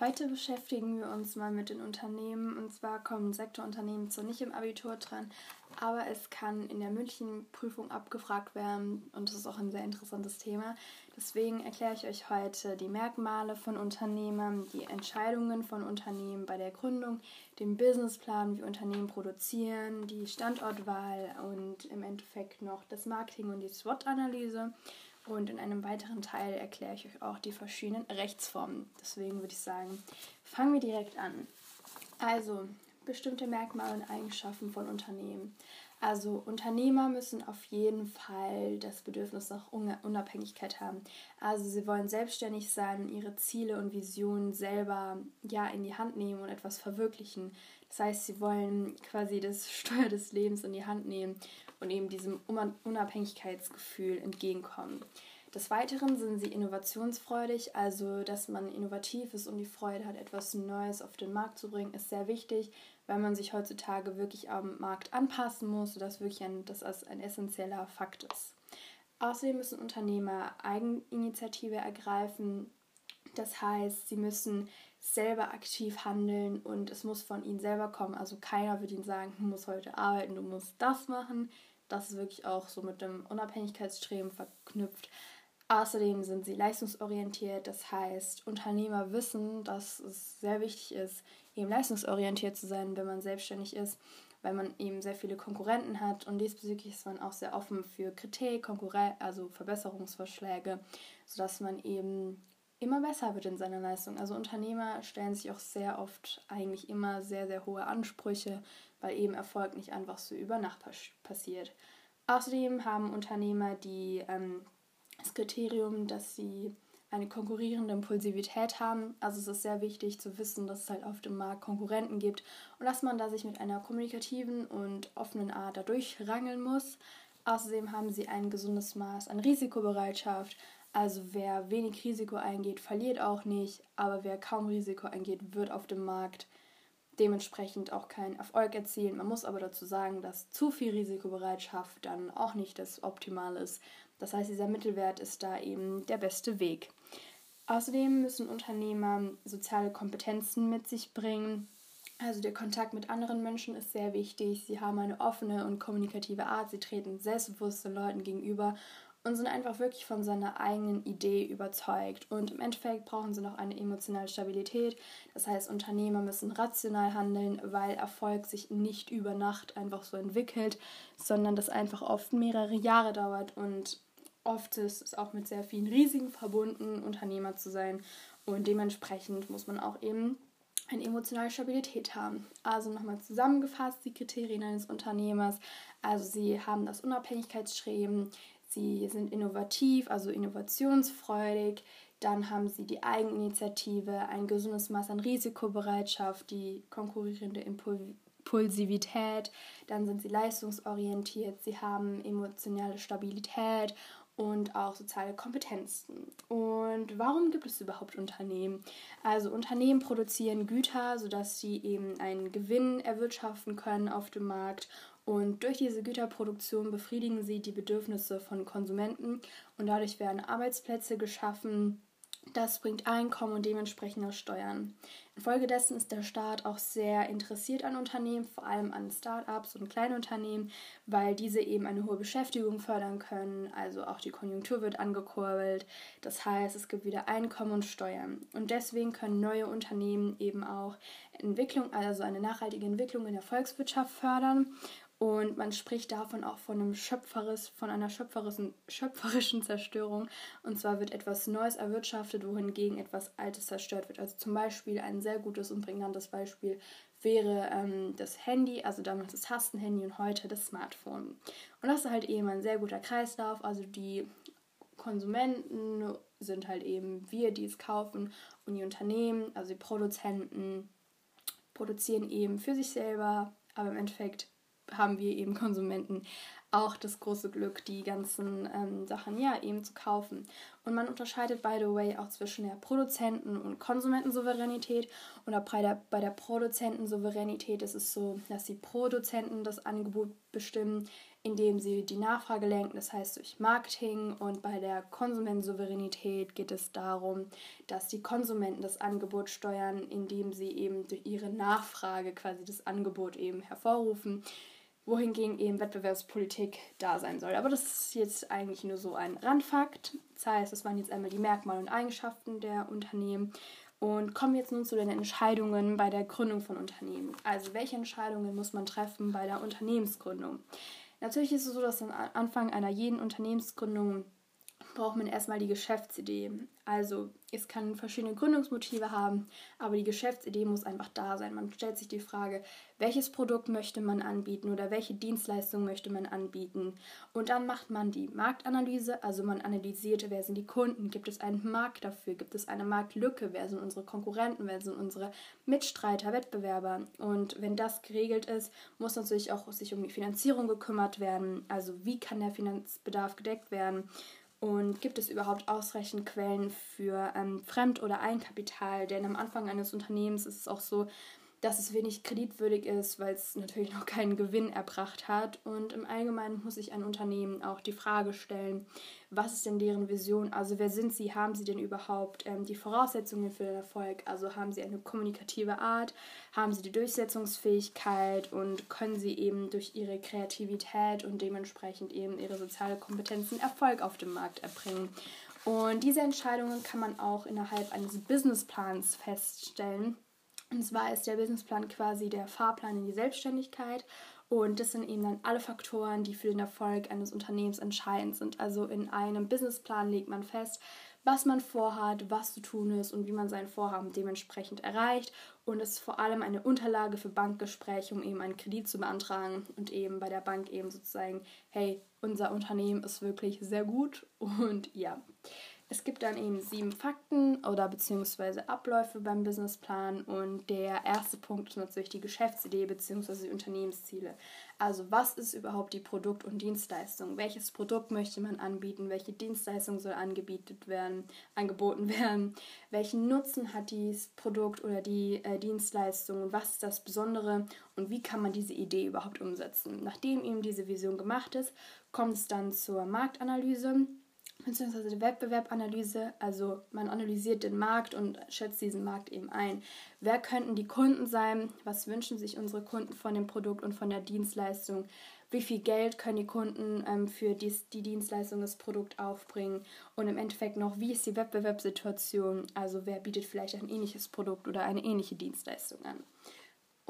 Heute beschäftigen wir uns mal mit den Unternehmen. Und zwar kommen Sektorunternehmen zwar nicht im Abitur dran, aber es kann in der mündlichen Prüfung abgefragt werden. Und das ist auch ein sehr interessantes Thema. Deswegen erkläre ich euch heute die Merkmale von Unternehmen, die Entscheidungen von Unternehmen bei der Gründung, den Businessplan, wie Unternehmen produzieren, die Standortwahl und im Endeffekt noch das Marketing und die SWOT-Analyse. Und in einem weiteren Teil erkläre ich euch auch die verschiedenen Rechtsformen. Deswegen würde ich sagen, fangen wir direkt an. Also, bestimmte Merkmale und Eigenschaften von Unternehmen. Also Unternehmer müssen auf jeden Fall das Bedürfnis nach Unabhängigkeit haben. Also sie wollen selbstständig sein ihre Ziele und Visionen selber ja in die Hand nehmen und etwas verwirklichen. Das heißt, sie wollen quasi das Steuer des Lebens in die Hand nehmen und eben diesem Unabhängigkeitsgefühl entgegenkommen. Des Weiteren sind sie innovationsfreudig, also dass man innovativ ist und die Freude hat, etwas Neues auf den Markt zu bringen, ist sehr wichtig, weil man sich heutzutage wirklich am Markt anpassen muss, sodass wirklich ein, das als ein essentieller Fakt ist. Außerdem müssen Unternehmer Eigeninitiative ergreifen, das heißt, sie müssen selber aktiv handeln und es muss von ihnen selber kommen. Also keiner wird ihnen sagen, du musst heute arbeiten, du musst das machen. Das ist wirklich auch so mit dem Unabhängigkeitsstreben verknüpft. Außerdem sind sie leistungsorientiert, das heißt, Unternehmer wissen, dass es sehr wichtig ist, eben leistungsorientiert zu sein, wenn man selbstständig ist, weil man eben sehr viele Konkurrenten hat und diesbezüglich ist man auch sehr offen für Kritik, Konkurrenz, also Verbesserungsvorschläge, sodass man eben immer besser wird in seiner Leistung. Also Unternehmer stellen sich auch sehr oft eigentlich immer sehr, sehr hohe Ansprüche, weil eben Erfolg nicht einfach so über Nacht passiert. Außerdem haben Unternehmer die ähm, das Kriterium, dass sie eine konkurrierende Impulsivität haben. Also es ist sehr wichtig zu wissen, dass es halt auf dem Markt Konkurrenten gibt und dass man da sich mit einer kommunikativen und offenen Art dadurch rangeln muss. Außerdem haben sie ein gesundes Maß an Risikobereitschaft. Also wer wenig Risiko eingeht, verliert auch nicht, aber wer kaum Risiko eingeht, wird auf dem Markt dementsprechend auch keinen Erfolg erzielen. Man muss aber dazu sagen, dass zu viel Risikobereitschaft dann auch nicht das Optimale ist. Das heißt, dieser Mittelwert ist da eben der beste Weg. Außerdem müssen Unternehmer soziale Kompetenzen mit sich bringen. Also der Kontakt mit anderen Menschen ist sehr wichtig. Sie haben eine offene und kommunikative Art. Sie treten selbstbewusst den Leuten gegenüber und sind einfach wirklich von seiner eigenen Idee überzeugt. Und im Endeffekt brauchen sie noch eine emotionale Stabilität. Das heißt, Unternehmer müssen rational handeln, weil Erfolg sich nicht über Nacht einfach so entwickelt, sondern das einfach oft mehrere Jahre dauert und oft ist es auch mit sehr vielen Risiken verbunden, Unternehmer zu sein. Und dementsprechend muss man auch eben eine emotionale Stabilität haben. Also nochmal zusammengefasst die Kriterien eines Unternehmers. Also sie haben das Unabhängigkeitsstreben, sie sind innovativ, also innovationsfreudig, dann haben sie die Eigeninitiative, ein gesundes Maß an Risikobereitschaft, die konkurrierende Impulsivität, dann sind sie leistungsorientiert, sie haben emotionale Stabilität und auch soziale Kompetenzen. Und warum gibt es überhaupt Unternehmen? Also Unternehmen produzieren Güter, sodass sie eben einen Gewinn erwirtschaften können auf dem Markt. Und durch diese Güterproduktion befriedigen sie die Bedürfnisse von Konsumenten und dadurch werden Arbeitsplätze geschaffen das bringt Einkommen und dementsprechend auch Steuern. Infolgedessen ist der Staat auch sehr interessiert an Unternehmen, vor allem an Start-ups und Kleinunternehmen, weil diese eben eine hohe Beschäftigung fördern können. Also auch die Konjunktur wird angekurbelt. Das heißt, es gibt wieder Einkommen und Steuern. Und deswegen können neue Unternehmen eben auch Entwicklung, also eine nachhaltige Entwicklung in der Volkswirtschaft fördern und man spricht davon auch von einem schöpferis, von einer schöpferischen, schöpferischen Zerstörung. Und zwar wird etwas Neues erwirtschaftet, wohingegen etwas Altes zerstört wird. Also zum Beispiel ein sehr gutes und prägnantes Beispiel wäre ähm, das Handy, also damals das Tastenhandy und heute das Smartphone. Und das ist halt eben ein sehr guter Kreislauf. Also die Konsumenten sind halt eben wir, die es kaufen und die Unternehmen, also die Produzenten, produzieren eben für sich selber, aber im Endeffekt haben wir eben Konsumenten auch das große Glück, die ganzen ähm, Sachen ja eben zu kaufen. Und man unterscheidet, by the way, auch zwischen der Produzenten- und Konsumentensouveränität. Oder bei der, bei der Produzentensouveränität ist es so, dass die Produzenten das Angebot bestimmen, indem sie die Nachfrage lenken, das heißt durch Marketing. Und bei der Konsumentensouveränität geht es darum, dass die Konsumenten das Angebot steuern, indem sie eben durch ihre Nachfrage quasi das Angebot eben hervorrufen wohingegen eben Wettbewerbspolitik da sein soll. Aber das ist jetzt eigentlich nur so ein Randfakt. Das heißt, das waren jetzt einmal die Merkmale und Eigenschaften der Unternehmen. Und kommen jetzt nun zu den Entscheidungen bei der Gründung von Unternehmen. Also welche Entscheidungen muss man treffen bei der Unternehmensgründung? Natürlich ist es so, dass am Anfang einer jeden Unternehmensgründung braucht man erstmal die Geschäftsidee. Also es kann verschiedene Gründungsmotive haben, aber die Geschäftsidee muss einfach da sein. Man stellt sich die Frage, welches Produkt möchte man anbieten oder welche Dienstleistung möchte man anbieten. Und dann macht man die Marktanalyse, also man analysiert, wer sind die Kunden, gibt es einen Markt dafür, gibt es eine Marktlücke, wer sind unsere Konkurrenten, wer sind unsere Mitstreiter, Wettbewerber. Und wenn das geregelt ist, muss natürlich auch sich um die Finanzierung gekümmert werden. Also wie kann der Finanzbedarf gedeckt werden? Und gibt es überhaupt ausreichend Quellen für ähm, Fremd- oder Eigenkapital? Denn am Anfang eines Unternehmens ist es auch so, dass es wenig kreditwürdig ist, weil es natürlich noch keinen Gewinn erbracht hat. Und im Allgemeinen muss sich ein Unternehmen auch die Frage stellen, was ist denn deren Vision? Also wer sind sie? Haben sie denn überhaupt ähm, die Voraussetzungen für den Erfolg? Also haben sie eine kommunikative Art? Haben sie die Durchsetzungsfähigkeit? Und können sie eben durch ihre Kreativität und dementsprechend eben ihre soziale Kompetenzen Erfolg auf dem Markt erbringen? Und diese Entscheidungen kann man auch innerhalb eines Businessplans feststellen. Und zwar ist der Businessplan quasi der Fahrplan in die Selbstständigkeit. Und das sind eben dann alle Faktoren, die für den Erfolg eines Unternehmens entscheidend sind. Also in einem Businessplan legt man fest, was man vorhat, was zu tun ist und wie man sein Vorhaben dementsprechend erreicht. Und es ist vor allem eine Unterlage für Bankgespräche, um eben einen Kredit zu beantragen und eben bei der Bank eben sozusagen, hey, unser Unternehmen ist wirklich sehr gut und ja. Es gibt dann eben sieben Fakten oder beziehungsweise Abläufe beim Businessplan und der erste Punkt ist natürlich die Geschäftsidee beziehungsweise die Unternehmensziele. Also was ist überhaupt die Produkt- und Dienstleistung? Welches Produkt möchte man anbieten? Welche Dienstleistung soll angebietet werden, angeboten werden? Welchen Nutzen hat dieses Produkt oder die äh, Dienstleistung? Was ist das Besondere und wie kann man diese Idee überhaupt umsetzen? Nachdem eben diese Vision gemacht ist, kommt es dann zur Marktanalyse beziehungsweise die Wettbewerbanalyse. Also man analysiert den Markt und schätzt diesen Markt eben ein. Wer könnten die Kunden sein? Was wünschen sich unsere Kunden von dem Produkt und von der Dienstleistung? Wie viel Geld können die Kunden ähm, für dies, die Dienstleistung, das Produkt aufbringen? Und im Endeffekt noch, wie ist die Wettbewerbssituation? Also wer bietet vielleicht ein ähnliches Produkt oder eine ähnliche Dienstleistung an?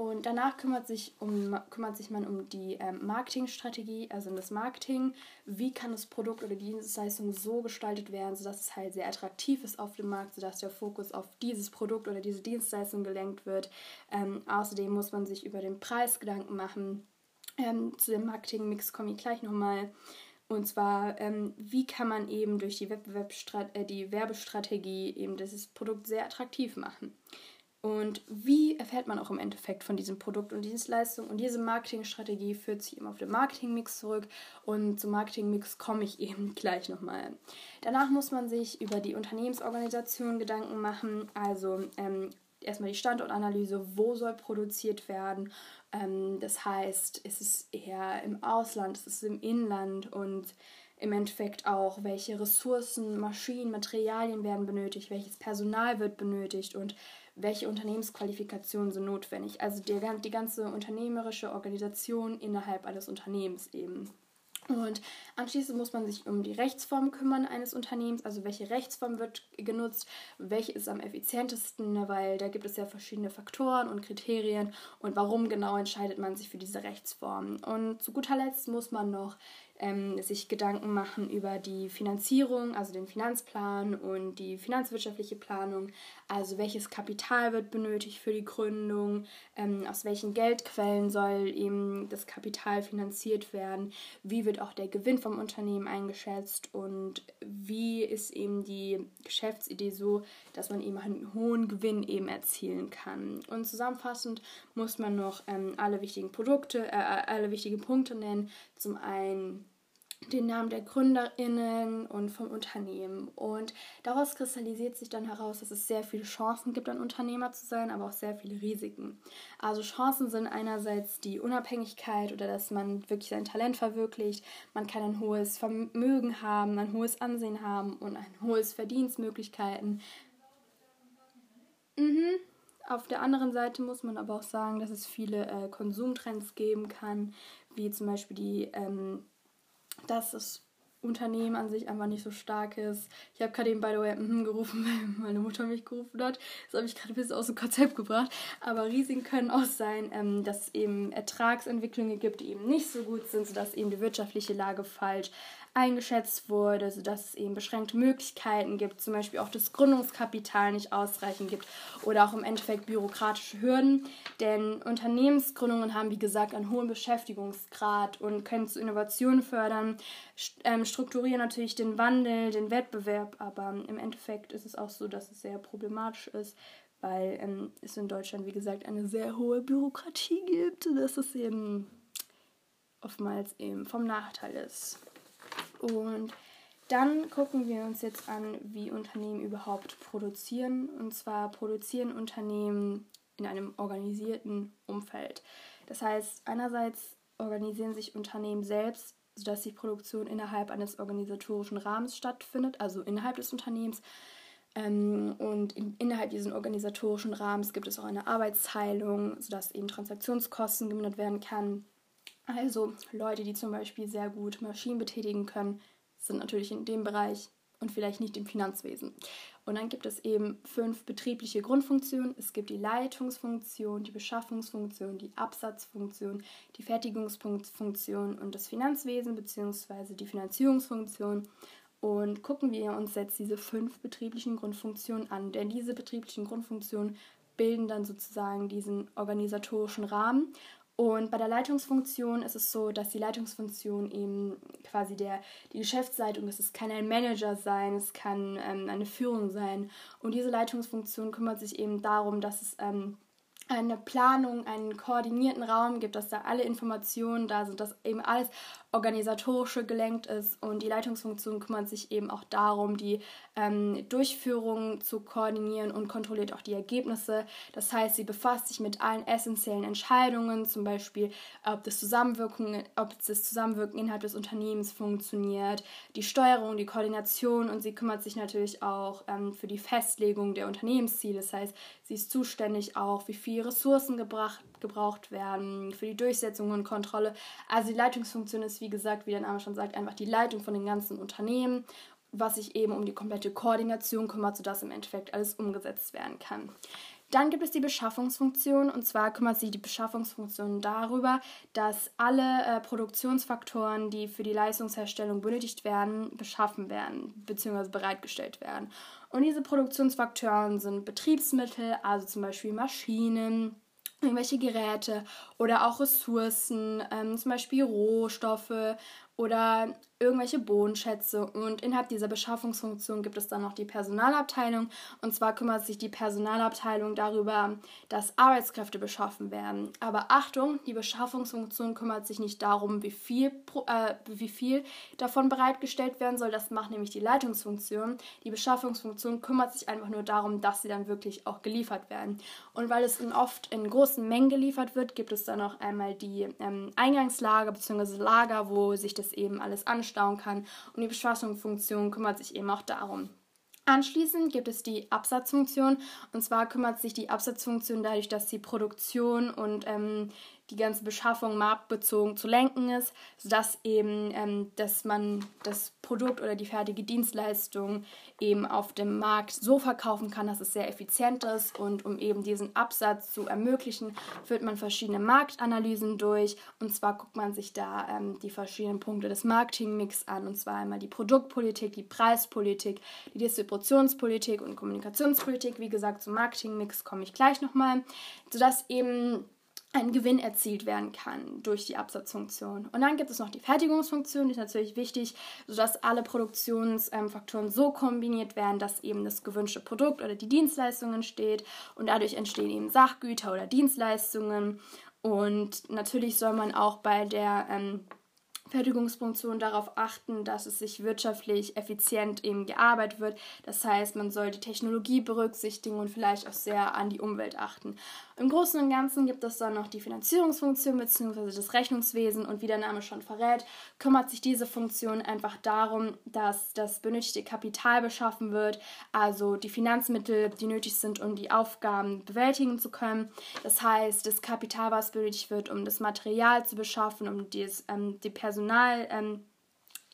Und danach kümmert sich, um, kümmert sich man um die ähm, Marketingstrategie, also um das Marketing. Wie kann das Produkt oder die Dienstleistung so gestaltet werden, sodass es halt sehr attraktiv ist auf dem Markt, sodass der Fokus auf dieses Produkt oder diese Dienstleistung gelenkt wird. Ähm, außerdem muss man sich über den Preis Gedanken machen. Ähm, zu dem Marketingmix komme ich gleich nochmal. Und zwar, ähm, wie kann man eben durch die, äh, die Werbestrategie eben dieses Produkt sehr attraktiv machen. Und wie erfährt man auch im Endeffekt von diesem Produkt und Dienstleistung? Und diese Marketingstrategie führt sich eben auf den Marketingmix zurück. Und zum Marketingmix komme ich eben gleich nochmal. Danach muss man sich über die Unternehmensorganisation Gedanken machen. Also ähm, erstmal die Standortanalyse, wo soll produziert werden. Ähm, das heißt, ist es eher im Ausland, ist es im Inland und im Endeffekt auch, welche Ressourcen, Maschinen, Materialien werden benötigt, welches Personal wird benötigt und welche Unternehmensqualifikationen sind notwendig. Also die, die ganze unternehmerische Organisation innerhalb eines Unternehmens eben. Und anschließend muss man sich um die Rechtsform kümmern eines Unternehmens, also welche Rechtsform wird genutzt, welche ist am effizientesten, weil da gibt es ja verschiedene Faktoren und Kriterien und warum genau entscheidet man sich für diese Rechtsform. Und zu guter Letzt muss man noch ähm, sich Gedanken machen über die Finanzierung, also den Finanzplan und die finanzwirtschaftliche Planung. Also welches Kapital wird benötigt für die Gründung, ähm, aus welchen Geldquellen soll eben das Kapital finanziert werden, wie wird auch der Gewinn vom Unternehmen eingeschätzt und wie ist eben die Geschäftsidee so, dass man eben einen hohen Gewinn eben erzielen kann. Und zusammenfassend muss man noch ähm, alle wichtigen Produkte, äh, alle wichtigen Punkte nennen. Zum einen den Namen der GründerInnen und vom Unternehmen. Und daraus kristallisiert sich dann heraus, dass es sehr viele Chancen gibt, ein Unternehmer zu sein, aber auch sehr viele Risiken. Also Chancen sind einerseits die Unabhängigkeit oder dass man wirklich sein Talent verwirklicht, man kann ein hohes Vermögen haben, ein hohes Ansehen haben und ein hohes Verdienstmöglichkeiten. Mhm. Auf der anderen Seite muss man aber auch sagen, dass es viele äh, Konsumtrends geben kann, wie zum Beispiel die ähm, dass das Unternehmen an sich einfach nicht so stark ist. Ich habe gerade eben, by the way, mm gerufen, weil meine Mutter mich gerufen hat. Das habe ich gerade ein bisschen aus dem Konzept gebracht. Aber Risiken können auch sein, ähm, dass es eben Ertragsentwicklungen gibt, die eben nicht so gut sind, sodass eben die wirtschaftliche Lage falsch eingeschätzt wurde, sodass es eben beschränkte Möglichkeiten gibt, zum Beispiel auch das Gründungskapital nicht ausreichend gibt oder auch im Endeffekt bürokratische Hürden. Denn Unternehmensgründungen haben, wie gesagt, einen hohen Beschäftigungsgrad und können zu Innovationen fördern, ähm, strukturieren natürlich den Wandel, den Wettbewerb, aber im Endeffekt ist es auch so, dass es sehr problematisch ist, weil ähm, es in Deutschland, wie gesagt, eine sehr hohe Bürokratie gibt, dass es eben oftmals eben vom Nachteil ist. Und dann gucken wir uns jetzt an, wie Unternehmen überhaupt produzieren. Und zwar produzieren Unternehmen in einem organisierten Umfeld. Das heißt, einerseits organisieren sich Unternehmen selbst, sodass die Produktion innerhalb eines organisatorischen Rahmens stattfindet, also innerhalb des Unternehmens. Ähm, und in, innerhalb dieses organisatorischen Rahmens gibt es auch eine Arbeitsteilung, sodass eben Transaktionskosten gemindert werden kann. Also Leute, die zum Beispiel sehr gut Maschinen betätigen können, sind natürlich in dem Bereich und vielleicht nicht im Finanzwesen. Und dann gibt es eben fünf betriebliche Grundfunktionen. Es gibt die Leitungsfunktion, die Beschaffungsfunktion, die Absatzfunktion, die Fertigungsfunktion und das Finanzwesen bzw. die Finanzierungsfunktion. Und gucken wir uns jetzt diese fünf betrieblichen Grundfunktionen an. Denn diese betrieblichen Grundfunktionen bilden dann sozusagen diesen organisatorischen Rahmen. Und bei der Leitungsfunktion ist es so, dass die Leitungsfunktion eben quasi der, die Geschäftsleitung ist. Es kann ein Manager sein, es kann ähm, eine Führung sein. Und diese Leitungsfunktion kümmert sich eben darum, dass es ähm, eine Planung, einen koordinierten Raum gibt, dass da alle Informationen da sind, dass eben alles organisatorische gelenkt ist und die Leitungsfunktion kümmert sich eben auch darum, die ähm, Durchführung zu koordinieren und kontrolliert auch die Ergebnisse. Das heißt, sie befasst sich mit allen essentiellen Entscheidungen, zum Beispiel, ob das Zusammenwirken, ob das Zusammenwirken innerhalb des Unternehmens funktioniert, die Steuerung, die Koordination und sie kümmert sich natürlich auch ähm, für die Festlegung der Unternehmensziele. Das heißt, sie ist zuständig auch, wie viel Ressourcen gebracht, gebraucht werden, für die Durchsetzung und Kontrolle. Also die Leitungsfunktion ist, wie gesagt, wie der Name schon sagt, einfach die Leitung von den ganzen Unternehmen, was sich eben um die komplette Koordination kümmert, sodass im Endeffekt alles umgesetzt werden kann. Dann gibt es die Beschaffungsfunktion und zwar kümmert sich die Beschaffungsfunktion darüber, dass alle äh, Produktionsfaktoren, die für die Leistungsherstellung benötigt werden, beschaffen werden bzw. bereitgestellt werden. Und diese Produktionsfaktoren sind Betriebsmittel, also zum Beispiel Maschinen, irgendwelche Geräte oder auch Ressourcen, ähm, zum Beispiel Rohstoffe oder irgendwelche Bodenschätze. Und innerhalb dieser Beschaffungsfunktion gibt es dann noch die Personalabteilung. Und zwar kümmert sich die Personalabteilung darüber, dass Arbeitskräfte beschaffen werden. Aber Achtung, die Beschaffungsfunktion kümmert sich nicht darum, wie viel, äh, wie viel davon bereitgestellt werden soll. Das macht nämlich die Leitungsfunktion. Die Beschaffungsfunktion kümmert sich einfach nur darum, dass sie dann wirklich auch geliefert werden. Und weil es oft in großen Mengen geliefert wird, gibt es dann noch einmal die ähm, Eingangslager bzw. Lager, wo sich das eben alles anschaut stauen kann. Und die Beschaffungsfunktion kümmert sich eben auch darum. Anschließend gibt es die Absatzfunktion. Und zwar kümmert sich die Absatzfunktion dadurch, dass die Produktion und ähm, die ganze Beschaffung marktbezogen zu lenken ist, sodass eben, ähm, dass man das Produkt oder die fertige Dienstleistung eben auf dem Markt so verkaufen kann, dass es sehr effizient ist. Und um eben diesen Absatz zu ermöglichen, führt man verschiedene Marktanalysen durch. Und zwar guckt man sich da ähm, die verschiedenen Punkte des Marketingmix an. Und zwar einmal die Produktpolitik, die Preispolitik, die Distributionspolitik und Kommunikationspolitik. Wie gesagt, zum Marketingmix komme ich gleich nochmal, sodass eben ein Gewinn erzielt werden kann durch die Absatzfunktion. Und dann gibt es noch die Fertigungsfunktion, die ist natürlich wichtig, sodass alle Produktionsfaktoren so kombiniert werden, dass eben das gewünschte Produkt oder die Dienstleistung entsteht und dadurch entstehen eben Sachgüter oder Dienstleistungen. Und natürlich soll man auch bei der ähm, Fertigungsfunktion darauf achten, dass es sich wirtschaftlich effizient eben gearbeitet wird. Das heißt, man soll die Technologie berücksichtigen und vielleicht auch sehr an die Umwelt achten. Im Großen und Ganzen gibt es dann noch die Finanzierungsfunktion bzw. das Rechnungswesen und wie der Name schon verrät, kümmert sich diese Funktion einfach darum, dass das benötigte Kapital beschaffen wird, also die Finanzmittel, die nötig sind, um die Aufgaben bewältigen zu können. Das heißt, das Kapital, was benötigt wird, um das Material zu beschaffen, um das, ähm, die Personal ähm,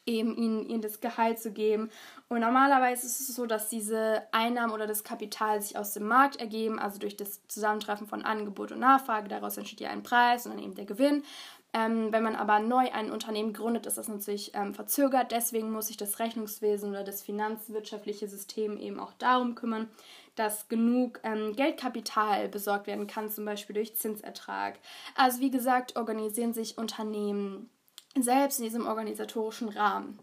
eben ihnen, ihnen das Gehalt zu geben. Und normalerweise ist es so, dass diese Einnahmen oder das Kapital sich aus dem Markt ergeben, also durch das Zusammentreffen von Angebot und Nachfrage. Daraus entsteht ja ein Preis und dann eben der Gewinn. Ähm, wenn man aber neu ein Unternehmen gründet, ist das natürlich ähm, verzögert. Deswegen muss sich das Rechnungswesen oder das finanzwirtschaftliche System eben auch darum kümmern, dass genug ähm, Geldkapital besorgt werden kann, zum Beispiel durch Zinsertrag. Also wie gesagt, organisieren sich Unternehmen selbst in diesem organisatorischen Rahmen.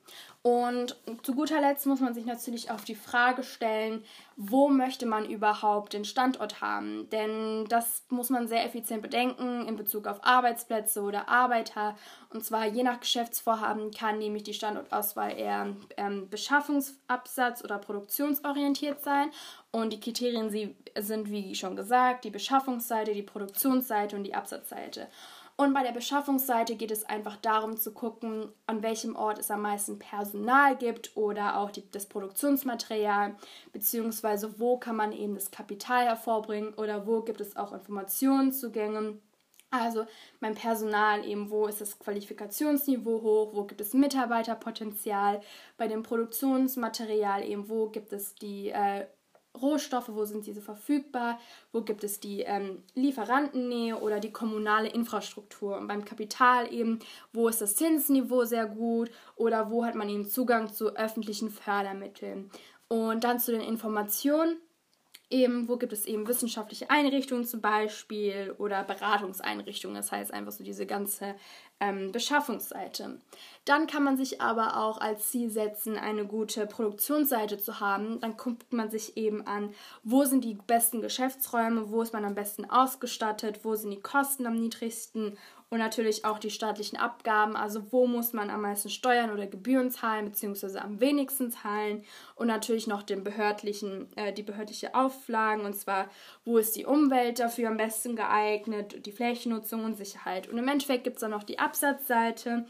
Und zu guter Letzt muss man sich natürlich auf die Frage stellen, wo möchte man überhaupt den Standort haben? Denn das muss man sehr effizient bedenken in Bezug auf Arbeitsplätze oder Arbeiter. Und zwar je nach Geschäftsvorhaben kann nämlich die Standortauswahl eher ähm, Beschaffungsabsatz oder produktionsorientiert sein. Und die Kriterien sie sind, wie schon gesagt, die Beschaffungsseite, die Produktionsseite und die Absatzseite. Und bei der Beschaffungsseite geht es einfach darum zu gucken, an welchem Ort es am meisten Personal gibt oder auch die, das Produktionsmaterial, beziehungsweise wo kann man eben das Kapital hervorbringen oder wo gibt es auch Informationszugänge. Also beim Personal eben, wo ist das Qualifikationsniveau hoch, wo gibt es Mitarbeiterpotenzial, bei dem Produktionsmaterial eben, wo gibt es die äh, Rohstoffe, wo sind diese verfügbar, wo gibt es die ähm, Lieferantennähe oder die kommunale Infrastruktur. Und beim Kapital eben, wo ist das Zinsniveau sehr gut oder wo hat man eben Zugang zu öffentlichen Fördermitteln. Und dann zu den Informationen eben, wo gibt es eben wissenschaftliche Einrichtungen zum Beispiel oder Beratungseinrichtungen, das heißt einfach so diese ganze ähm, Beschaffungsseite. Dann kann man sich aber auch als Ziel setzen, eine gute Produktionsseite zu haben. Dann guckt man sich eben an, wo sind die besten Geschäftsräume, wo ist man am besten ausgestattet, wo sind die Kosten am niedrigsten und natürlich auch die staatlichen Abgaben, also wo muss man am meisten Steuern oder Gebühren zahlen, beziehungsweise am wenigsten zahlen und natürlich noch den behördlichen, äh, die behördliche Auflagen und zwar, wo ist die Umwelt dafür am besten geeignet, die Flächennutzung und Sicherheit. Und im Endeffekt gibt es dann noch die Absatzseite.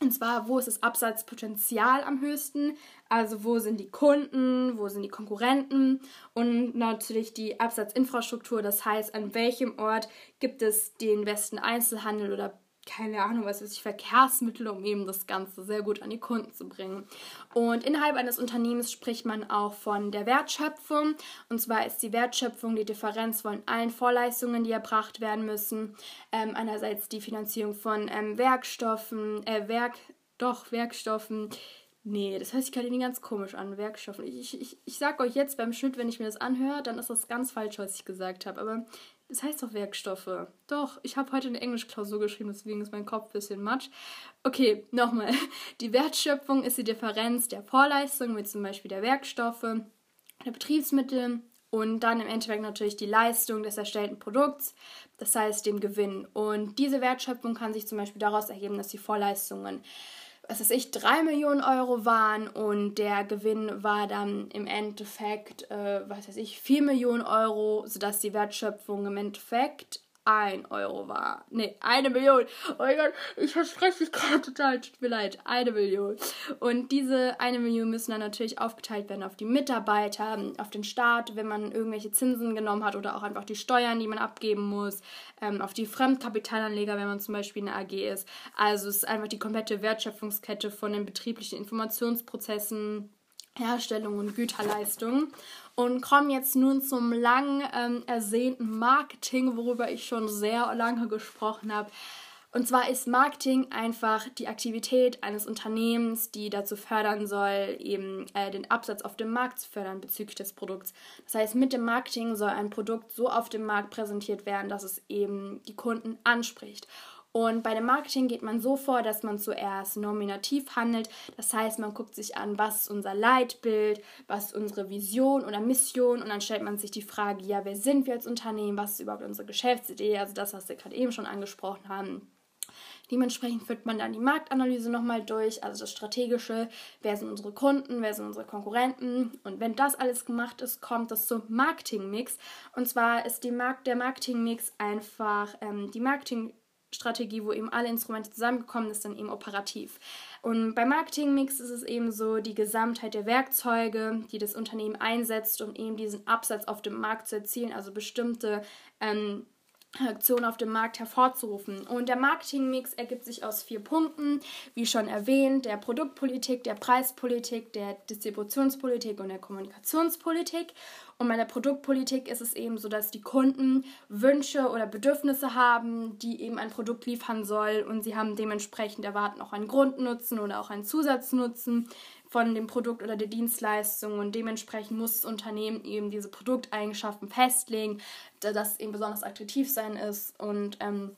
Und zwar, wo ist das Absatzpotenzial am höchsten? Also wo sind die Kunden, wo sind die Konkurrenten und natürlich die Absatzinfrastruktur. Das heißt, an welchem Ort gibt es den besten Einzelhandel oder keine Ahnung, was weiß ich, Verkehrsmittel, um eben das Ganze sehr gut an die Kunden zu bringen. Und innerhalb eines Unternehmens spricht man auch von der Wertschöpfung. Und zwar ist die Wertschöpfung die Differenz von allen Vorleistungen, die erbracht werden müssen. Ähm, einerseits die Finanzierung von ähm, Werkstoffen, äh, Werk, doch, Werkstoffen, Nee, das hört sich gerade ganz komisch an, Werkstoffen. Ich, ich, ich sag euch jetzt beim Schnitt, wenn ich mir das anhöre, dann ist das ganz falsch, was ich gesagt habe. Aber das heißt doch Werkstoffe. Doch, ich habe heute eine Englischklausur geschrieben, deswegen ist mein Kopf ein bisschen matsch. Okay, nochmal. Die Wertschöpfung ist die Differenz der Vorleistung, wie zum Beispiel der Werkstoffe, der Betriebsmittel und dann im Endeffekt natürlich die Leistung des erstellten Produkts, das heißt dem Gewinn. Und diese Wertschöpfung kann sich zum Beispiel daraus ergeben, dass die Vorleistungen was weiß ich, 3 Millionen Euro waren und der Gewinn war dann im Endeffekt, äh, was weiß ich, 4 Millionen Euro, sodass die Wertschöpfung im Endeffekt ein Euro war. Ne, eine Million. Oh mein Gott, ich verspreche mich gerade total, tut mir leid. Eine Million. Und diese eine Million müssen dann natürlich aufgeteilt werden auf die Mitarbeiter, auf den Staat, wenn man irgendwelche Zinsen genommen hat oder auch einfach die Steuern, die man abgeben muss, ähm, auf die Fremdkapitalanleger, wenn man zum Beispiel eine AG ist. Also es ist einfach die komplette Wertschöpfungskette von den betrieblichen Informationsprozessen, Herstellung und Güterleistung und kommen jetzt nun zum lang ähm, ersehnten Marketing, worüber ich schon sehr lange gesprochen habe. Und zwar ist Marketing einfach die Aktivität eines Unternehmens, die dazu fördern soll, eben äh, den Absatz auf dem Markt zu fördern bezüglich des Produkts. Das heißt, mit dem Marketing soll ein Produkt so auf dem Markt präsentiert werden, dass es eben die Kunden anspricht. Und bei dem Marketing geht man so vor, dass man zuerst nominativ handelt. Das heißt, man guckt sich an, was ist unser Leitbild, was ist unsere Vision oder Mission. Und dann stellt man sich die Frage, ja, wer sind wir als Unternehmen, was ist überhaupt unsere Geschäftsidee, also das, was wir gerade eben schon angesprochen haben. Dementsprechend führt man dann die Marktanalyse nochmal durch, also das Strategische, wer sind unsere Kunden, wer sind unsere Konkurrenten. Und wenn das alles gemacht ist, kommt es zum Marketingmix. Und zwar ist die Markt, der Marketingmix einfach ähm, die Marketing- Strategie, wo eben alle Instrumente zusammengekommen ist, dann eben operativ. Und beim Marketingmix ist es eben so die Gesamtheit der Werkzeuge, die das Unternehmen einsetzt, um eben diesen Absatz auf dem Markt zu erzielen, also bestimmte ähm, Aktionen auf dem Markt hervorzurufen. Und der Marketingmix ergibt sich aus vier Punkten, wie schon erwähnt, der Produktpolitik, der Preispolitik, der Distributionspolitik und der Kommunikationspolitik. Und bei der Produktpolitik ist es eben so, dass die Kunden Wünsche oder Bedürfnisse haben, die eben ein Produkt liefern soll und sie haben dementsprechend erwarten auch einen Grundnutzen oder auch einen Zusatznutzen von dem Produkt oder der Dienstleistung und dementsprechend muss das Unternehmen eben diese Produkteigenschaften festlegen, dass eben besonders attraktiv sein ist. Und ähm,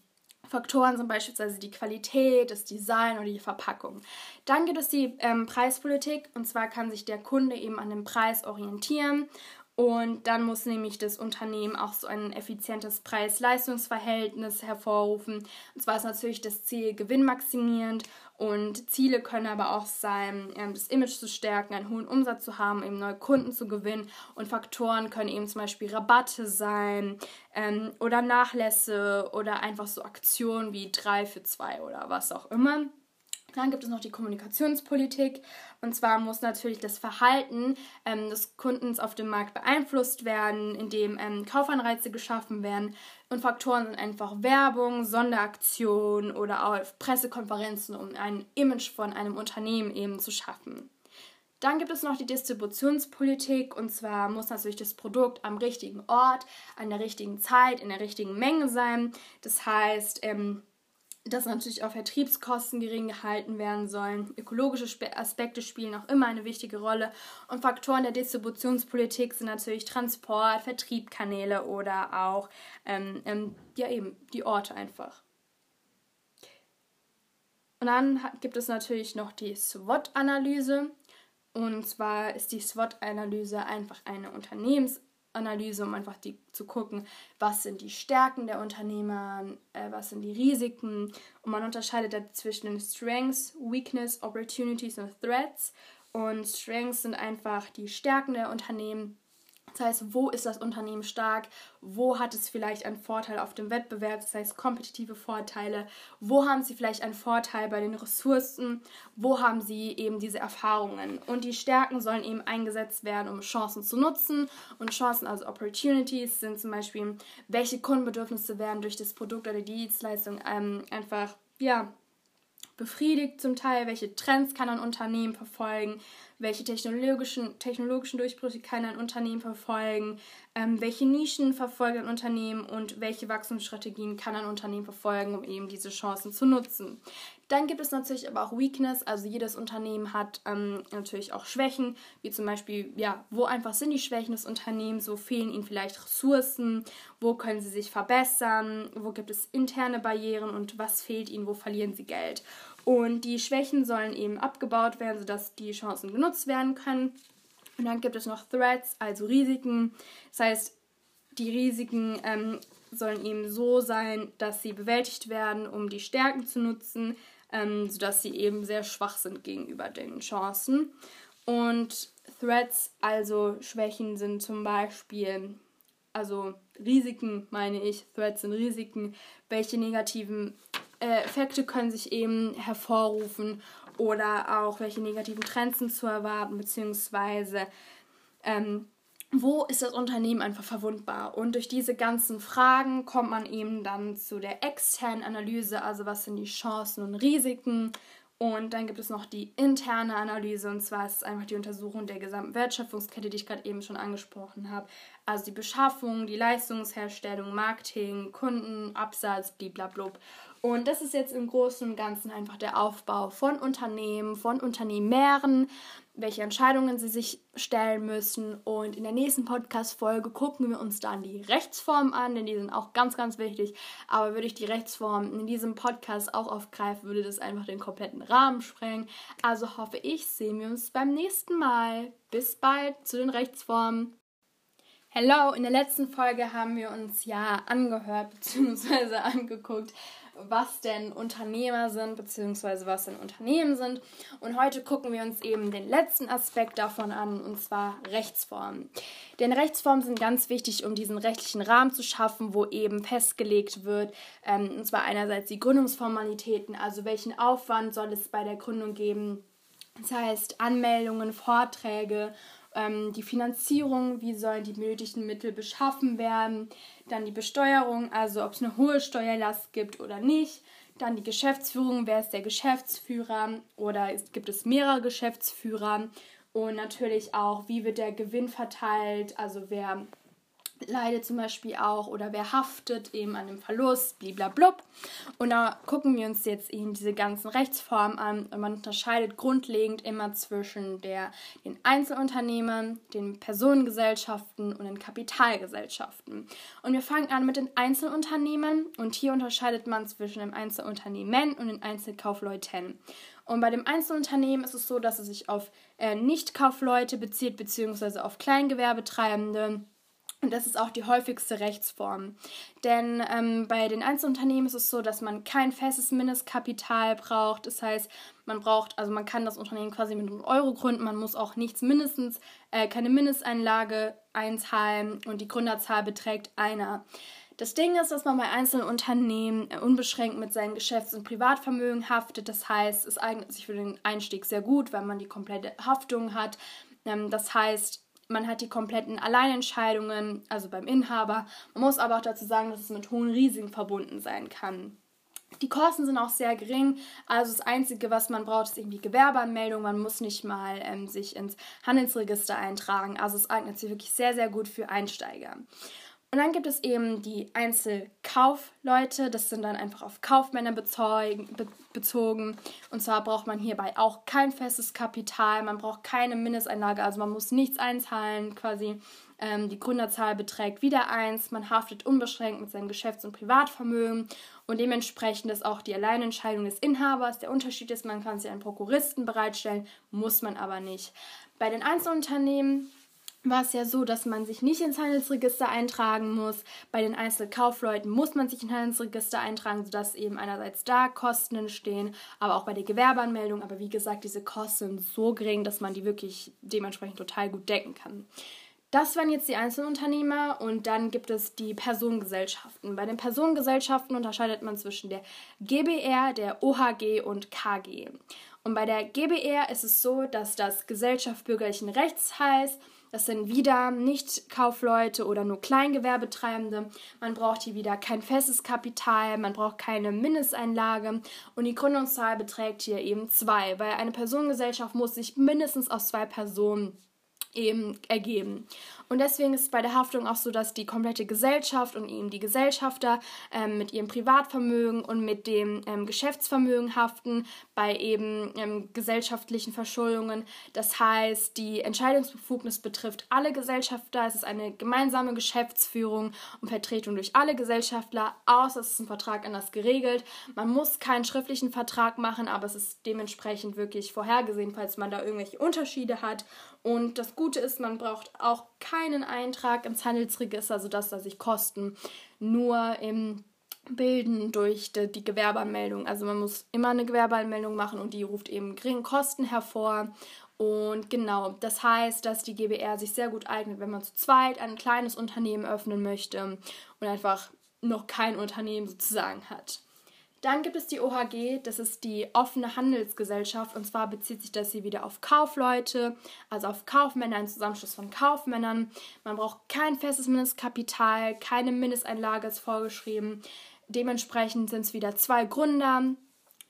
Faktoren sind beispielsweise die Qualität, das Design oder die Verpackung. Dann gibt es die ähm, Preispolitik. Und zwar kann sich der Kunde eben an dem Preis orientieren und dann muss nämlich das Unternehmen auch so ein effizientes Preis-Leistungs-Verhältnis hervorrufen. Und zwar ist natürlich das Ziel gewinnmaximierend und Ziele können aber auch sein, ähm, das Image zu stärken, einen hohen Umsatz zu haben, eben neue Kunden zu gewinnen. Und Faktoren können eben zum Beispiel Rabatte sein ähm, oder Nachlässe oder einfach so Aktionen wie 3 für 2 oder was auch immer. Dann gibt es noch die Kommunikationspolitik. Und zwar muss natürlich das Verhalten ähm, des Kundens auf dem Markt beeinflusst werden, indem ähm, Kaufanreize geschaffen werden. Und Faktoren sind einfach Werbung, Sonderaktionen oder auch Pressekonferenzen, um ein Image von einem Unternehmen eben zu schaffen. Dann gibt es noch die Distributionspolitik und zwar muss natürlich das Produkt am richtigen Ort, an der richtigen Zeit, in der richtigen Menge sein. Das heißt, ähm, dass natürlich auch Vertriebskosten gering gehalten werden sollen. Ökologische Aspekte spielen auch immer eine wichtige Rolle. Und Faktoren der Distributionspolitik sind natürlich Transport, Vertriebkanäle oder auch ähm, ähm, ja eben die Orte einfach. Und dann gibt es natürlich noch die SWOT-Analyse. Und zwar ist die SWOT-Analyse einfach eine Unternehmens- Analyse, um einfach die, zu gucken, was sind die Stärken der Unternehmer, äh, was sind die Risiken. Und man unterscheidet da zwischen den Strengths, Weakness, Opportunities und Threats. Und Strengths sind einfach die Stärken der Unternehmen das heißt, wo ist das Unternehmen stark? Wo hat es vielleicht einen Vorteil auf dem Wettbewerb? Das heißt, kompetitive Vorteile. Wo haben sie vielleicht einen Vorteil bei den Ressourcen? Wo haben sie eben diese Erfahrungen? Und die Stärken sollen eben eingesetzt werden, um Chancen zu nutzen. Und Chancen, also Opportunities, sind zum Beispiel, welche Kundenbedürfnisse werden durch das Produkt oder die Dienstleistung ähm, einfach, ja, befriedigt zum Teil, welche Trends kann ein Unternehmen verfolgen, welche technologischen, technologischen Durchbrüche kann ein Unternehmen verfolgen, ähm, welche Nischen verfolgt ein Unternehmen und welche Wachstumsstrategien kann ein Unternehmen verfolgen, um eben diese Chancen zu nutzen. Dann gibt es natürlich aber auch Weakness, also jedes Unternehmen hat ähm, natürlich auch Schwächen, wie zum Beispiel, ja, wo einfach sind die Schwächen des Unternehmens, wo fehlen ihnen vielleicht Ressourcen, wo können sie sich verbessern, wo gibt es interne Barrieren? Und was fehlt ihnen, wo verlieren sie Geld. Und die Schwächen sollen eben abgebaut werden, sodass die Chancen genutzt werden können. Und dann gibt es noch Threats, also Risiken. Das heißt, die Risiken ähm, sollen eben so sein, dass sie bewältigt werden, um die Stärken zu nutzen, ähm, sodass sie eben sehr schwach sind gegenüber den Chancen. Und Threats, also Schwächen, sind zum Beispiel also Risiken meine ich, Threats sind Risiken, welche negativen äh, Effekte können sich eben hervorrufen oder auch welche negativen Trends sind zu erwarten, beziehungsweise ähm, wo ist das Unternehmen einfach verwundbar? Und durch diese ganzen Fragen kommt man eben dann zu der externen Analyse, also was sind die Chancen und Risiken. Und dann gibt es noch die interne Analyse, und zwar ist es einfach die Untersuchung der gesamten Wertschöpfungskette, die ich gerade eben schon angesprochen habe. Also die Beschaffung, die Leistungsherstellung, Marketing, Kunden, Absatz, blablabla. Und das ist jetzt im Großen und Ganzen einfach der Aufbau von Unternehmen, von Unternehmern, welche Entscheidungen sie sich stellen müssen. Und in der nächsten Podcast-Folge gucken wir uns dann die Rechtsformen an, denn die sind auch ganz, ganz wichtig. Aber würde ich die Rechtsformen in diesem Podcast auch aufgreifen, würde das einfach den kompletten Rahmen sprengen. Also hoffe ich, sehen wir uns beim nächsten Mal. Bis bald zu den Rechtsformen. Hello, in der letzten Folge haben wir uns ja angehört bzw. angeguckt, was denn Unternehmer sind, beziehungsweise was denn Unternehmen sind. Und heute gucken wir uns eben den letzten Aspekt davon an, und zwar Rechtsformen. Denn Rechtsformen sind ganz wichtig, um diesen rechtlichen Rahmen zu schaffen, wo eben festgelegt wird, ähm, und zwar einerseits die Gründungsformalitäten, also welchen Aufwand soll es bei der Gründung geben. Das heißt Anmeldungen, Vorträge ähm, die Finanzierung, wie sollen die benötigten Mittel beschaffen werden, dann die Besteuerung, also ob es eine hohe Steuerlast gibt oder nicht, dann die Geschäftsführung, wer ist der Geschäftsführer oder ist, gibt es mehrere Geschäftsführer und natürlich auch, wie wird der Gewinn verteilt, also wer leidet zum Beispiel auch oder wer haftet eben an dem Verlust, bliblablub. Und da gucken wir uns jetzt eben diese ganzen Rechtsformen an und man unterscheidet grundlegend immer zwischen der, den Einzelunternehmen, den Personengesellschaften und den Kapitalgesellschaften. Und wir fangen an mit den Einzelunternehmen und hier unterscheidet man zwischen dem Einzelunternehmen und den Einzelkaufleuten. Und bei dem Einzelunternehmen ist es so, dass es sich auf äh, Nichtkaufleute bezieht, beziehungsweise auf Kleingewerbetreibende und das ist auch die häufigste Rechtsform. Denn ähm, bei den Einzelunternehmen ist es so, dass man kein festes Mindestkapital braucht. Das heißt, man braucht, also man kann das Unternehmen quasi mit einem Euro gründen, man muss auch nichts mindestens, äh, keine Mindesteinlage einzahlen und die Gründerzahl beträgt einer. Das Ding ist, dass man bei einzelnen Unternehmen äh, unbeschränkt mit seinem Geschäfts- und Privatvermögen haftet. Das heißt, es eignet sich für den Einstieg sehr gut, weil man die komplette Haftung hat. Ähm, das heißt, man hat die kompletten Alleinentscheidungen, also beim Inhaber. Man muss aber auch dazu sagen, dass es mit hohen Risiken verbunden sein kann. Die Kosten sind auch sehr gering. Also das Einzige, was man braucht, ist irgendwie Gewerbeanmeldung. Man muss nicht mal ähm, sich ins Handelsregister eintragen. Also es eignet sich wirklich sehr, sehr gut für Einsteiger. Und dann gibt es eben die Einzelkaufleute, das sind dann einfach auf Kaufmänner bezogen. Und zwar braucht man hierbei auch kein festes Kapital, man braucht keine Mindesteinlage, also man muss nichts einzahlen quasi. Ähm, die Gründerzahl beträgt wieder eins, man haftet unbeschränkt mit seinem Geschäfts- und Privatvermögen und dementsprechend ist auch die Alleinentscheidung des Inhabers. Der Unterschied ist, man kann sich einen Prokuristen bereitstellen, muss man aber nicht. Bei den Einzelunternehmen war es ja so, dass man sich nicht ins Handelsregister eintragen muss. Bei den Einzelkaufleuten muss man sich ins Handelsregister eintragen, sodass eben einerseits da Kosten entstehen, aber auch bei der Gewerbeanmeldung. Aber wie gesagt, diese Kosten sind so gering, dass man die wirklich dementsprechend total gut decken kann. Das waren jetzt die Einzelunternehmer und dann gibt es die Personengesellschaften. Bei den Personengesellschaften unterscheidet man zwischen der GBR, der OHG und KG. Und bei der GBR ist es so, dass das Gesellschaft bürgerlichen Rechts heißt das sind wieder Nicht-Kaufleute oder nur Kleingewerbetreibende. Man braucht hier wieder kein festes Kapital, man braucht keine Mindesteinlage und die Gründungszahl beträgt hier eben zwei, weil eine Personengesellschaft muss sich mindestens aus zwei Personen eben ergeben. Und deswegen ist es bei der Haftung auch so, dass die komplette Gesellschaft und eben die Gesellschafter ähm, mit ihrem Privatvermögen und mit dem ähm, Geschäftsvermögen haften bei eben ähm, gesellschaftlichen Verschuldungen. Das heißt, die Entscheidungsbefugnis betrifft alle Gesellschafter. Es ist eine gemeinsame Geschäftsführung und Vertretung durch alle Gesellschaftler, außer es ist ein Vertrag anders geregelt. Man muss keinen schriftlichen Vertrag machen, aber es ist dementsprechend wirklich vorhergesehen, falls man da irgendwelche Unterschiede hat. Und das Gute ist, man braucht auch kein keinen Eintrag ins Handelsregister, sodass da sich Kosten nur im bilden durch die, die Gewerbeanmeldung. Also man muss immer eine Gewerbeanmeldung machen und die ruft eben geringe Kosten hervor. Und genau, das heißt, dass die GBR sich sehr gut eignet, wenn man zu zweit ein kleines Unternehmen öffnen möchte und einfach noch kein Unternehmen sozusagen hat. Dann gibt es die OHG, das ist die offene Handelsgesellschaft und zwar bezieht sich das hier wieder auf Kaufleute, also auf Kaufmänner, ein Zusammenschluss von Kaufmännern. Man braucht kein festes Mindestkapital, keine Mindesteinlage ist vorgeschrieben. Dementsprechend sind es wieder zwei Gründer,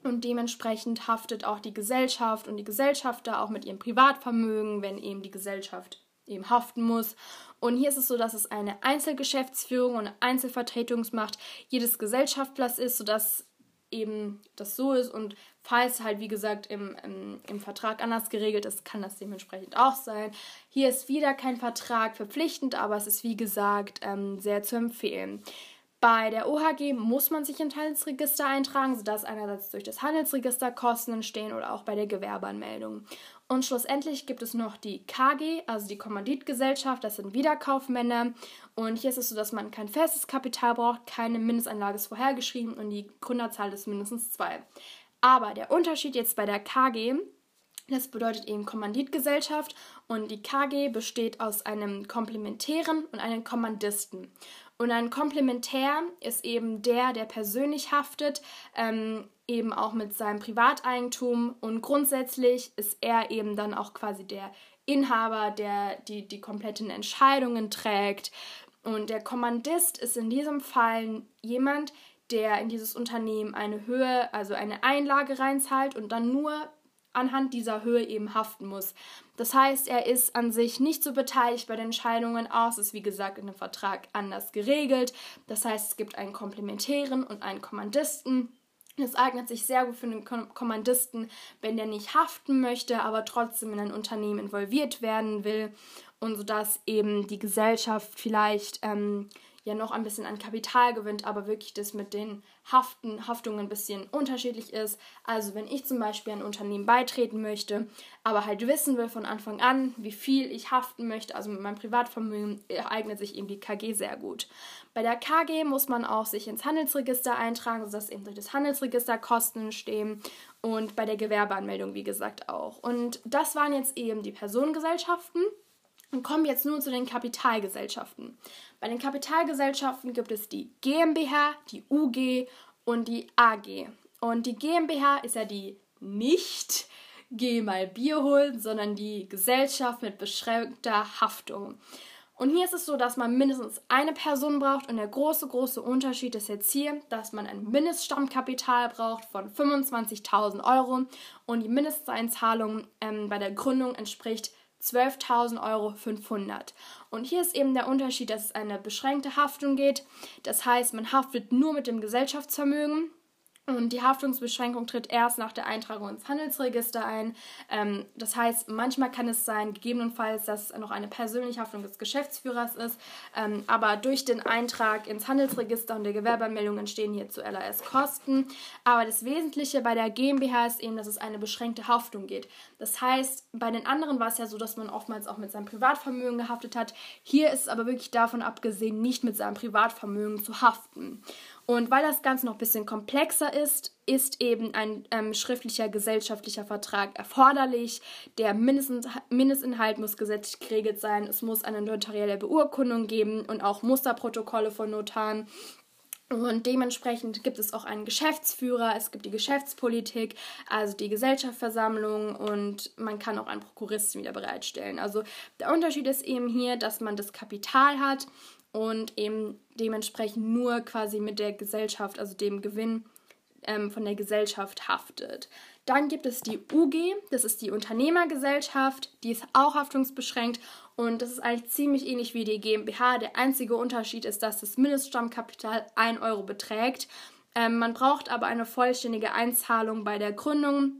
und dementsprechend haftet auch die Gesellschaft und die Gesellschafter auch mit ihrem Privatvermögen, wenn eben die Gesellschaft eben haften muss. Und hier ist es so, dass es eine Einzelgeschäftsführung und Einzelvertretungsmacht jedes Gesellschaftlers ist, sodass eben das so ist. Und falls halt, wie gesagt, im, im, im Vertrag anders geregelt ist, kann das dementsprechend auch sein. Hier ist wieder kein Vertrag verpflichtend, aber es ist, wie gesagt, ähm, sehr zu empfehlen. Bei der OHG muss man sich ins Handelsregister eintragen, sodass einerseits durch das Handelsregister Kosten entstehen oder auch bei der Gewerbeanmeldung. Und schlussendlich gibt es noch die KG, also die Kommanditgesellschaft, das sind Wiederkaufmänner. Und hier ist es so, dass man kein festes Kapital braucht, keine Mindestanlage ist vorhergeschrieben und die Gründerzahl ist mindestens zwei. Aber der Unterschied jetzt bei der KG, das bedeutet eben Kommanditgesellschaft und die KG besteht aus einem Komplementären und einem Kommandisten. Und ein Komplementär ist eben der, der persönlich haftet, ähm, eben auch mit seinem Privateigentum. Und grundsätzlich ist er eben dann auch quasi der Inhaber, der die, die kompletten Entscheidungen trägt. Und der Kommandist ist in diesem Fall jemand, der in dieses Unternehmen eine Höhe, also eine Einlage reinzahlt und dann nur anhand dieser Höhe eben haften muss. Das heißt, er ist an sich nicht so beteiligt bei den Entscheidungen aus. Es ist wie gesagt in dem Vertrag anders geregelt. Das heißt, es gibt einen Komplementären und einen Kommandisten. Es eignet sich sehr gut für einen Kommandisten, wenn der nicht haften möchte, aber trotzdem in ein Unternehmen involviert werden will und sodass eben die Gesellschaft vielleicht ähm, ja noch ein bisschen an Kapital gewinnt, aber wirklich das mit den Haften, Haftungen ein bisschen unterschiedlich ist. Also wenn ich zum Beispiel ein Unternehmen beitreten möchte, aber halt wissen will von Anfang an, wie viel ich haften möchte, also mit meinem Privatvermögen, eignet sich eben die KG sehr gut. Bei der KG muss man auch sich ins Handelsregister eintragen, sodass eben durch das Handelsregister Kosten stehen und bei der Gewerbeanmeldung, wie gesagt, auch. Und das waren jetzt eben die Personengesellschaften. Und kommen jetzt nun zu den Kapitalgesellschaften. Bei den Kapitalgesellschaften gibt es die GmbH, die UG und die AG. Und die GmbH ist ja die nicht Geh mal Bier holen, sondern die Gesellschaft mit beschränkter Haftung. Und hier ist es so, dass man mindestens eine Person braucht und der große, große Unterschied ist jetzt hier, dass man ein Mindeststammkapital braucht von 25.000 Euro und die Mindesteinzahlung ähm, bei der Gründung entspricht 12.500 Euro. Und hier ist eben der Unterschied, dass es eine beschränkte Haftung geht. Das heißt, man haftet nur mit dem Gesellschaftsvermögen und die Haftungsbeschränkung tritt erst nach der Eintragung ins Handelsregister ein. Ähm, das heißt, manchmal kann es sein, gegebenenfalls, dass noch eine persönliche Haftung des Geschäftsführers ist. Ähm, aber durch den Eintrag ins Handelsregister und der Gewerbeanmeldung entstehen hier zu LAS Kosten. Aber das Wesentliche bei der GmbH ist eben, dass es eine beschränkte Haftung geht. Das heißt, bei den anderen war es ja so, dass man oftmals auch mit seinem Privatvermögen gehaftet hat. Hier ist es aber wirklich davon abgesehen, nicht mit seinem Privatvermögen zu haften. Und weil das Ganze noch ein bisschen komplexer ist, ist eben ein ähm, schriftlicher gesellschaftlicher Vertrag erforderlich. Der Mindestinhalt muss gesetzlich geregelt sein. Es muss eine notarielle Beurkundung geben und auch Musterprotokolle von Notaren. Und dementsprechend gibt es auch einen Geschäftsführer, es gibt die Geschäftspolitik, also die Gesellschaftsversammlung und man kann auch einen Prokuristen wieder bereitstellen. Also der Unterschied ist eben hier, dass man das Kapital hat und eben dementsprechend nur quasi mit der Gesellschaft, also dem Gewinn ähm, von der Gesellschaft haftet. Dann gibt es die UG, das ist die Unternehmergesellschaft, die ist auch haftungsbeschränkt und das ist eigentlich ziemlich ähnlich wie die GmbH. Der einzige Unterschied ist, dass das Mindeststammkapital 1 Euro beträgt. Ähm, man braucht aber eine vollständige Einzahlung bei der Gründung.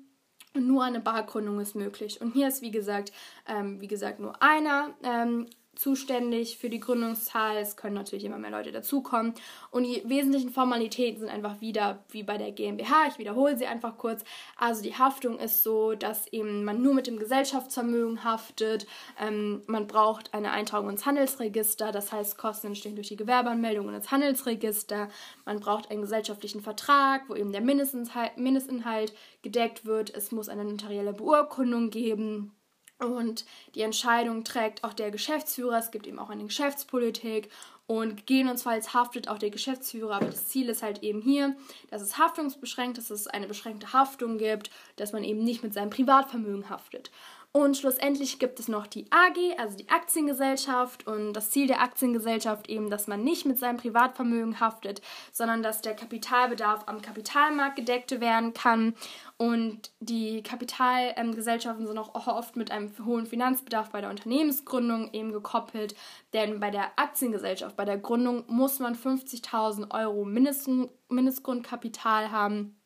Nur eine Bargründung ist möglich. Und hier ist, wie gesagt, ähm, wie gesagt, nur einer ähm, zuständig für die Gründungszahl. Es können natürlich immer mehr Leute dazukommen. Und die wesentlichen Formalitäten sind einfach wieder wie bei der GmbH. Ich wiederhole sie einfach kurz. Also die Haftung ist so, dass eben man nur mit dem Gesellschaftsvermögen haftet. Ähm, man braucht eine Eintragung ins Handelsregister. Das heißt, Kosten entstehen durch die Gewerbeanmeldung ins Handelsregister. Man braucht einen gesellschaftlichen Vertrag, wo eben der Mindestinhalt, Mindestinhalt gedeckt wird. Es muss eine notarielle Beurkundung geben. Und die Entscheidung trägt auch der Geschäftsführer. Es gibt eben auch eine Geschäftspolitik und gegebenenfalls haftet auch der Geschäftsführer. Aber das Ziel ist halt eben hier, dass es haftungsbeschränkt, dass es eine beschränkte Haftung gibt, dass man eben nicht mit seinem Privatvermögen haftet. Und schlussendlich gibt es noch die AG, also die Aktiengesellschaft. Und das Ziel der Aktiengesellschaft eben, dass man nicht mit seinem Privatvermögen haftet, sondern dass der Kapitalbedarf am Kapitalmarkt gedeckt werden kann. Und die Kapitalgesellschaften sind auch oft mit einem hohen Finanzbedarf bei der Unternehmensgründung eben gekoppelt. Denn bei der Aktiengesellschaft, bei der Gründung muss man 50.000 Euro Mindest, Mindestgrundkapital haben.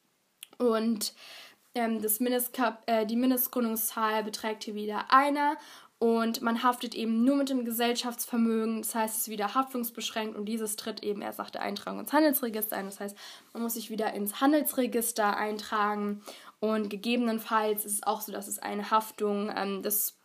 Und ähm, das Mindestkap äh, die Mindestgründungszahl beträgt hier wieder einer und man haftet eben nur mit dem Gesellschaftsvermögen, das heißt, es ist wieder haftungsbeschränkt und dieses tritt eben erst nach der Eintragung ins Handelsregister ein. Das heißt, man muss sich wieder ins Handelsregister eintragen und gegebenenfalls ist es auch so, dass es eine Haftung ähm, des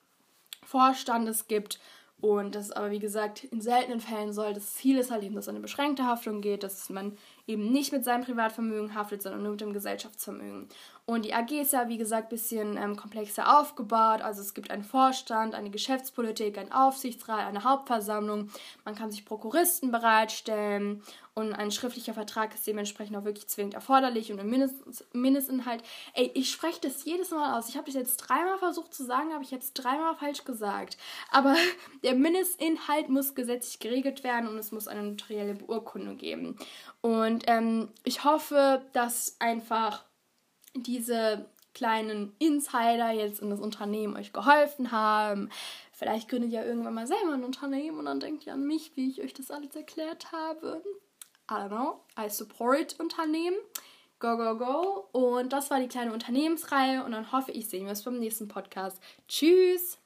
Vorstandes gibt und das aber, wie gesagt, in seltenen Fällen soll. Das Ziel ist halt eben, dass es eine beschränkte Haftung geht, dass man eben nicht mit seinem Privatvermögen haftet, sondern nur mit dem Gesellschaftsvermögen. Und die AG ist ja, wie gesagt, ein bisschen ähm, komplexer aufgebaut. Also es gibt einen Vorstand, eine Geschäftspolitik, einen Aufsichtsrat, eine Hauptversammlung. Man kann sich Prokuristen bereitstellen und ein schriftlicher Vertrag ist dementsprechend auch wirklich zwingend erforderlich und im Mindest Mindestinhalt. Ey, ich spreche das jedes Mal aus. Ich habe das jetzt dreimal versucht zu sagen, habe ich jetzt dreimal falsch gesagt. Aber der Mindestinhalt muss gesetzlich geregelt werden und es muss eine notarielle Beurkundung geben. Und ähm, ich hoffe, dass einfach diese kleinen Insider jetzt in das Unternehmen euch geholfen haben. Vielleicht gründet ihr irgendwann mal selber ein Unternehmen und dann denkt ihr an mich, wie ich euch das alles erklärt habe. I don't know. I support Unternehmen. Go, go, go. Und das war die kleine Unternehmensreihe und dann hoffe ich, sehen wir uns beim nächsten Podcast. Tschüss!